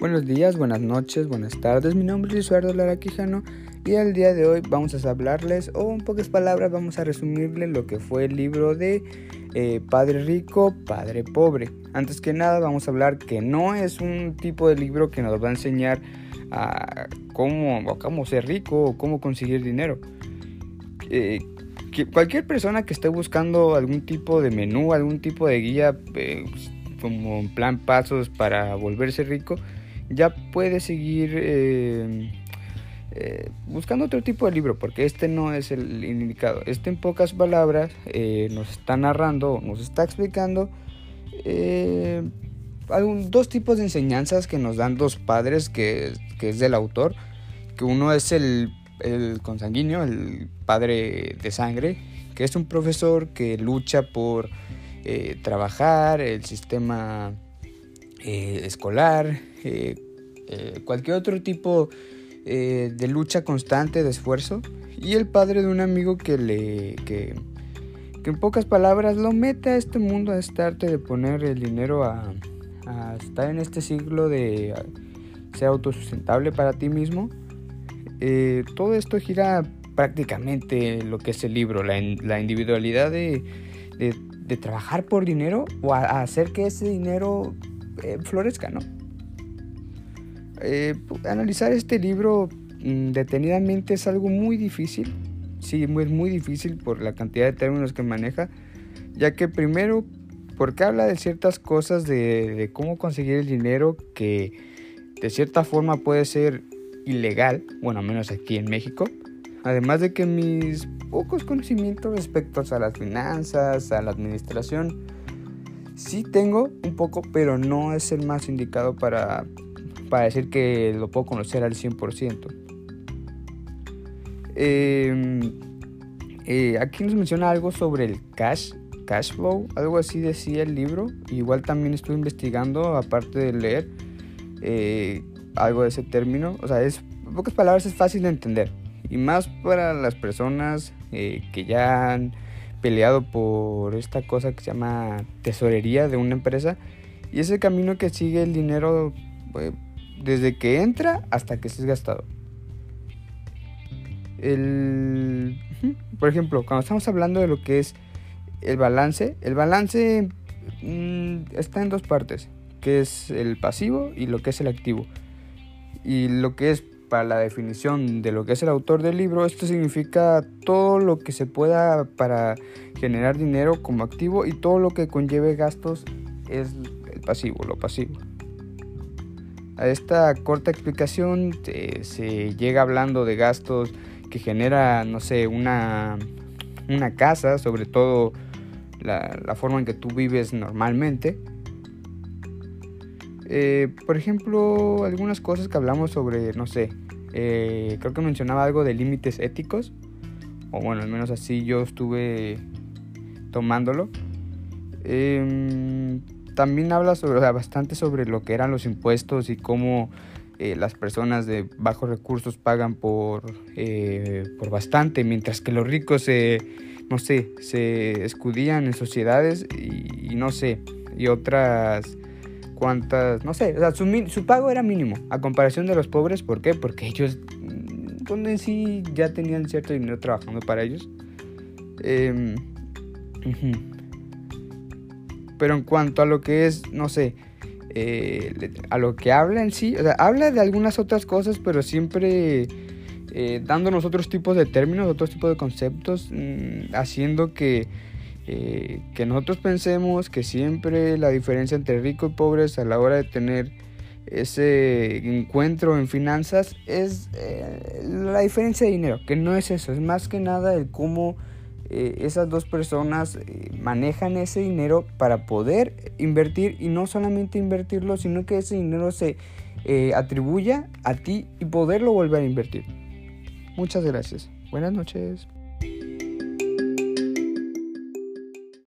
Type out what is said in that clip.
Buenos días, buenas noches, buenas tardes. Mi nombre es Eduardo Lara Quijano y el día de hoy vamos a hablarles, o en pocas palabras, vamos a resumirles lo que fue el libro de eh, Padre Rico, Padre Pobre. Antes que nada, vamos a hablar que no es un tipo de libro que nos va a enseñar a cómo, cómo ser rico o cómo conseguir dinero. Eh, que cualquier persona que esté buscando algún tipo de menú, algún tipo de guía, eh, como en plan pasos para volverse rico, ya puede seguir eh, eh, buscando otro tipo de libro, porque este no es el indicado. Este en pocas palabras eh, nos está narrando, nos está explicando dos tipos de enseñanzas que nos dan dos padres, que, es del autor, que uno es el, el consanguíneo, el padre de sangre, que es un profesor que lucha por trabajar el sistema escolar, eh, eh, cualquier otro tipo eh, de lucha constante, de esfuerzo. Y el padre de un amigo que le... Que, en pocas palabras lo mete a este mundo, a este arte de poner el dinero a, estar en este siglo de ser autosustentable para ti mismo. todo esto gira prácticamente lo que es el libro, la, individualidad de, trabajar por dinero o hacer que ese dinero florezca, ¿no? Eh, analizar este libro mm, detenidamente es algo muy difícil. Sí, es muy difícil por la cantidad de términos que maneja, ya que primero, porque habla de ciertas cosas de, cómo conseguir el dinero que de cierta forma puede ser ilegal, bueno, menos aquí en México. Además de que mis pocos conocimientos respecto a las finanzas, a la administración, sí tengo un poco, pero no es el más indicado para para decir que lo puedo conocer al 100%. Em, eh, aquí nos menciona algo sobre el cash, cash flow, algo así decía el libro. Igual también estuve investigando, aparte de leer, eh, algo de ese término. O sea, es, en pocas palabras es fácil de entender. Y más para las personas eh, que ya han peleado por esta cosa que se llama tesorería de una empresa. Y ese camino que sigue el dinero desde que entra hasta que se es gastado. El, por ejemplo, cuando estamos hablando de lo que es el balance, el balance mm, está en dos partes, que es el pasivo y lo que es el activo. Y lo que es para la definición de lo que es el autor del libro, esto significa todo lo que se pueda para generar dinero como activo y todo lo que conlleve gastos es el pasivo, lo pasivo. A esta corta explicación eh, se llega hablando de gastos que genera, no sé, una, una casa, sobre todo la, forma en que tú vives normalmente. Eh, por ejemplo, algunas cosas que hablamos sobre, no sé, eh, creo que mencionaba algo de límites éticos, o bueno, al menos así yo estuve tomándolo. Em, también habla sobre, bastante sobre lo que eran los impuestos y cómo eh, las personas de bajos recursos pagan por, eh, por bastante, mientras que los ricos se, no sé, se escudían en sociedades y, no sé, y otras cuantas, no sé, o sea, su, pago era mínimo a comparación de los pobres, ¿por qué? Porque ellos, donde mm, sí ya tenían cierto dinero trabajando para ellos. Eh, pero en cuanto a lo que es, no sé, eh, a lo que habla en sí, o sea, habla de algunas otras cosas, pero siempre eh, dándonos otros tipos de términos, otros tipos de conceptos, mm, haciendo que, eh, que nosotros pensemos que siempre la diferencia entre rico y pobre a la hora de tener ese encuentro en finanzas es la diferencia de dinero, que no es eso, es más que nada el cómo eh, esas dos personas eh, manejan ese dinero para poder invertir y no solamente invertirlo, sino que ese dinero se eh, atribuya a ti y poderlo volver a invertir. Muchas gracias. Buenas noches.